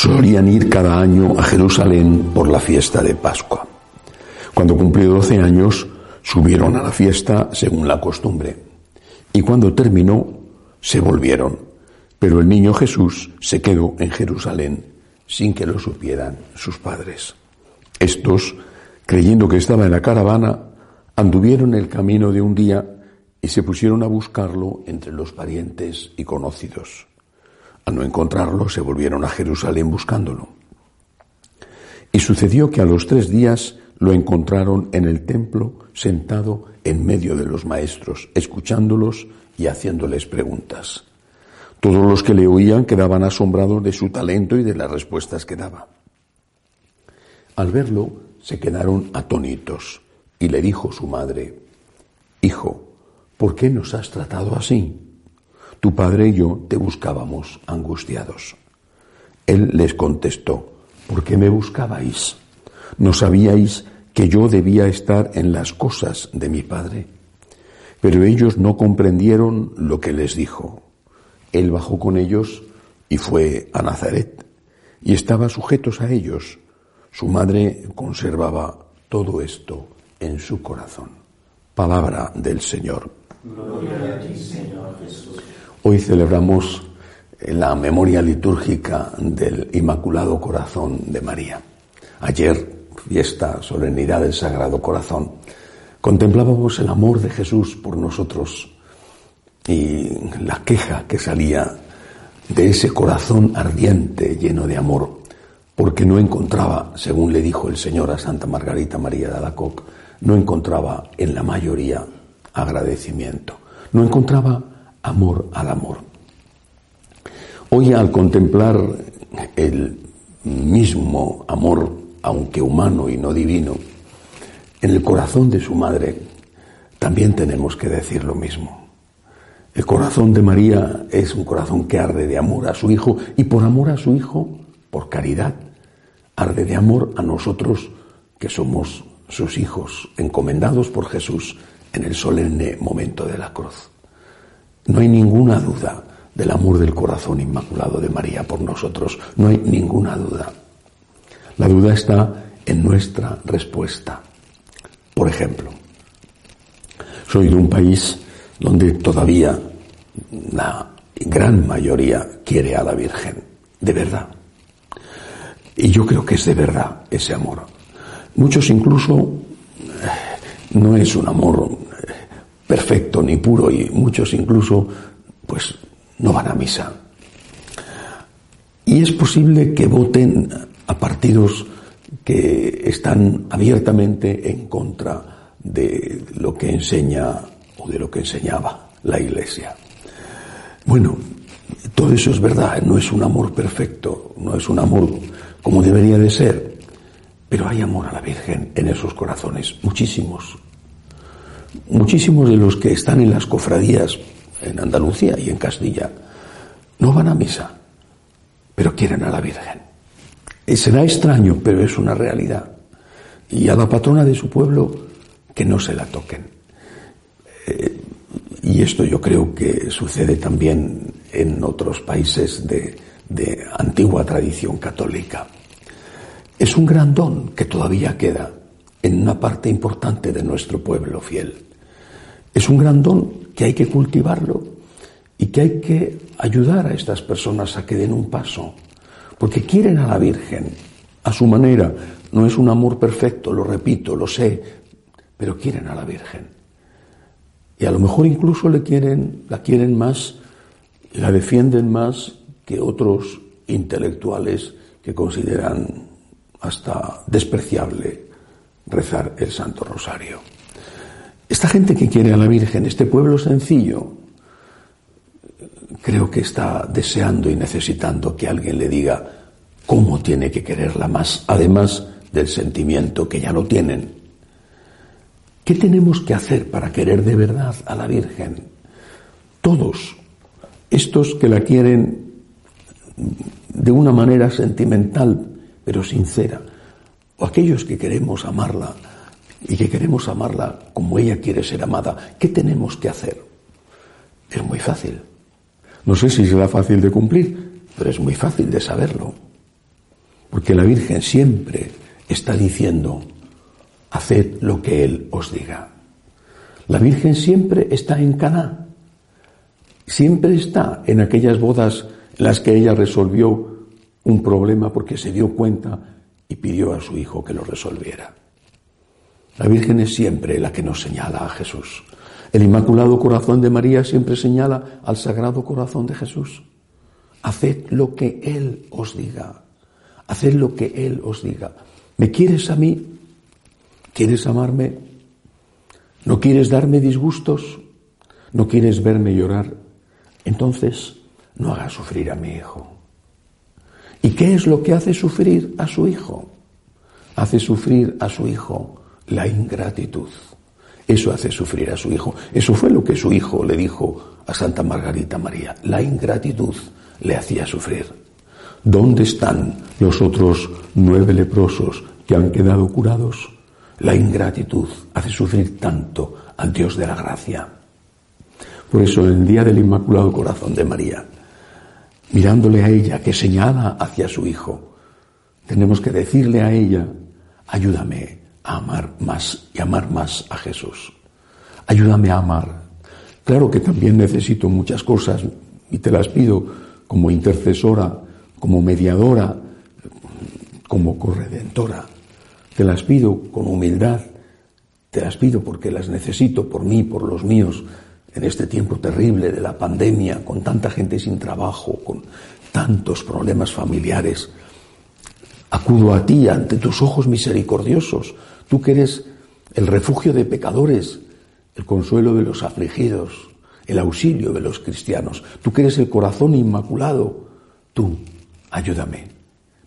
solían ir cada año a Jerusalén por la fiesta de Pascua. Cuando cumplió 12 años, subieron a la fiesta según la costumbre. Y cuando terminó, se volvieron. Pero el niño Jesús se quedó en Jerusalén sin que lo supieran sus padres. Estos, creyendo que estaba en la caravana, anduvieron el camino de un día y se pusieron a buscarlo entre los parientes y conocidos. Al no encontrarlo, se volvieron a Jerusalén buscándolo. Y sucedió que a los tres días lo encontraron en el templo sentado en medio de los maestros, escuchándolos y haciéndoles preguntas. Todos los que le oían quedaban asombrados de su talento y de las respuestas que daba. Al verlo, se quedaron atónitos y le dijo su madre, Hijo, ¿por qué nos has tratado así? Tu padre y yo te buscábamos angustiados. Él les contestó, ¿por qué me buscabais? ¿No sabíais que yo debía estar en las cosas de mi padre? Pero ellos no comprendieron lo que les dijo. Él bajó con ellos y fue a Nazaret, y estaba sujetos a ellos. Su madre conservaba todo esto en su corazón. Palabra del Señor. Hoy celebramos la memoria litúrgica del Inmaculado Corazón de María. Ayer, fiesta, solemnidad del Sagrado Corazón, contemplábamos el amor de Jesús por nosotros y la queja que salía de ese corazón ardiente lleno de amor, porque no encontraba, según le dijo el Señor a Santa Margarita María de no encontraba en la mayoría agradecimiento, no encontraba amor al amor. Hoy al contemplar el mismo amor, aunque humano y no divino, en el corazón de su madre, también tenemos que decir lo mismo. El corazón de María es un corazón que arde de amor a su Hijo y por amor a su Hijo, por caridad, arde de amor a nosotros que somos sus hijos, encomendados por Jesús en el solemne momento de la cruz. No hay ninguna duda del amor del corazón inmaculado de María por nosotros, no hay ninguna duda. La duda está en nuestra respuesta. Por ejemplo, soy de un país donde todavía la gran mayoría quiere a la Virgen, de verdad. Y yo creo que es de verdad ese amor. Muchos incluso eh, no es un amor perfecto ni puro y muchos incluso pues no van a misa. Y es posible que voten a partidos que están abiertamente en contra de lo que enseña o de lo que enseñaba la Iglesia. Bueno, todo eso es verdad, no es un amor perfecto, no es un amor como debería de ser, pero hay amor a la Virgen en esos corazones, muchísimos. Muchísimos de los que están en las cofradías en Andalucía y en Castilla no van a misa, pero quieren a la Virgen. Y será extraño, pero es una realidad. Y a la patrona de su pueblo, que no se la toquen. Eh, y esto yo creo que sucede también en otros países de antigua tradición católica. Es un gran don que todavía queda en una parte importante de nuestro pueblo fiel. Es un gran don que hay que cultivarlo y que hay que ayudar a estas personas a que den un paso, porque quieren a la Virgen a su manera. No es un amor perfecto, lo repito, lo sé, pero quieren a la Virgen. Y a lo mejor incluso le quieren, la quieren más, la defienden más que otros intelectuales que consideran hasta despreciable rezar el Santo Rosario. Esta gente que quiere a la Virgen, este pueblo sencillo, creo que está deseando y necesitando que alguien le diga cómo tiene que quererla más, además del sentimiento, que ya lo tienen. ¿Qué tenemos que hacer para querer de verdad a la Virgen? Todos, estos que la quieren de una manera sentimental, pero sincera, o aquellos que queremos amarla y que queremos amarla como ella quiere ser amada, ¿qué tenemos que hacer? Es muy fácil. No sé si será fácil de cumplir, pero es muy fácil de saberlo. Porque la Virgen siempre está diciendo, haced lo que Él os diga. La Virgen siempre está en Caná. Siempre está en aquellas bodas en las que ella resolvió un problema porque se dio cuenta y pidió a su hijo que lo resolviera. La Virgen es siempre la que nos señala a Jesús. El Inmaculado Corazón de María siempre señala al Sagrado Corazón de Jesús. Haced lo que Él os diga. Haced lo que Él os diga. ¿Me quieres a mí? ¿Quieres amarme? ¿No quieres darme disgustos? ¿No quieres verme llorar? Entonces, no hagas sufrir a mi hijo. ¿Y qué es lo que hace sufrir a su hijo? Hace sufrir a su hijo la ingratitud. Eso hace sufrir a su hijo. Eso fue lo que su hijo le dijo a Santa Margarita María. La ingratitud le hacía sufrir. ¿Dónde están los otros nueve leprosos que han quedado curados? La ingratitud hace sufrir tanto al Dios de la gracia. Por eso, el día del Inmaculado Corazón de María, mirándole a ella que señala hacia su hijo, tenemos que decirle a ella, ayúdame a amar más y amar más a Jesús. Ayúdame a amar. Claro que también necesito muchas cosas y te las pido como intercesora, como mediadora, como corredentora. Te las pido con humildad, te las pido porque las necesito por mí, por los míos, en este tiempo terrible de la pandemia, con tanta gente sin trabajo, con tantos problemas familiares. Acudo a ti ante tus ojos misericordiosos, tú que eres el refugio de pecadores, el consuelo de los afligidos, el auxilio de los cristianos, tú que eres el corazón inmaculado, tú, ayúdame,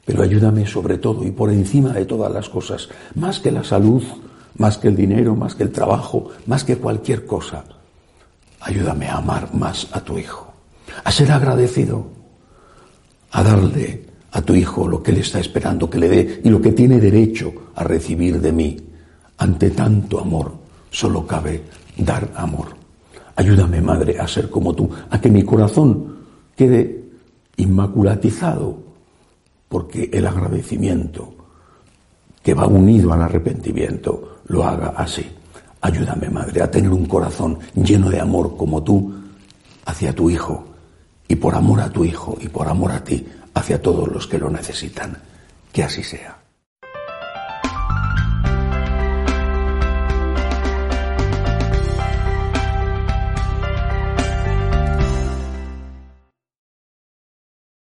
pero ayúdame sobre todo y por encima de todas las cosas, más que la salud, más que el dinero, más que el trabajo, más que cualquier cosa, ayúdame a amar más a tu Hijo, a ser agradecido, a darle a tu hijo lo que él está esperando que le dé y lo que tiene derecho a recibir de mí. Ante tanto amor, solo cabe dar amor. Ayúdame, Madre, a ser como tú, a que mi corazón quede inmaculatizado, porque el agradecimiento que va unido al arrepentimiento lo haga así. Ayúdame, Madre, a tener un corazón lleno de amor como tú hacia tu Hijo, y por amor a tu Hijo y por amor a ti, hacia todos los que lo necesitan. Que así sea.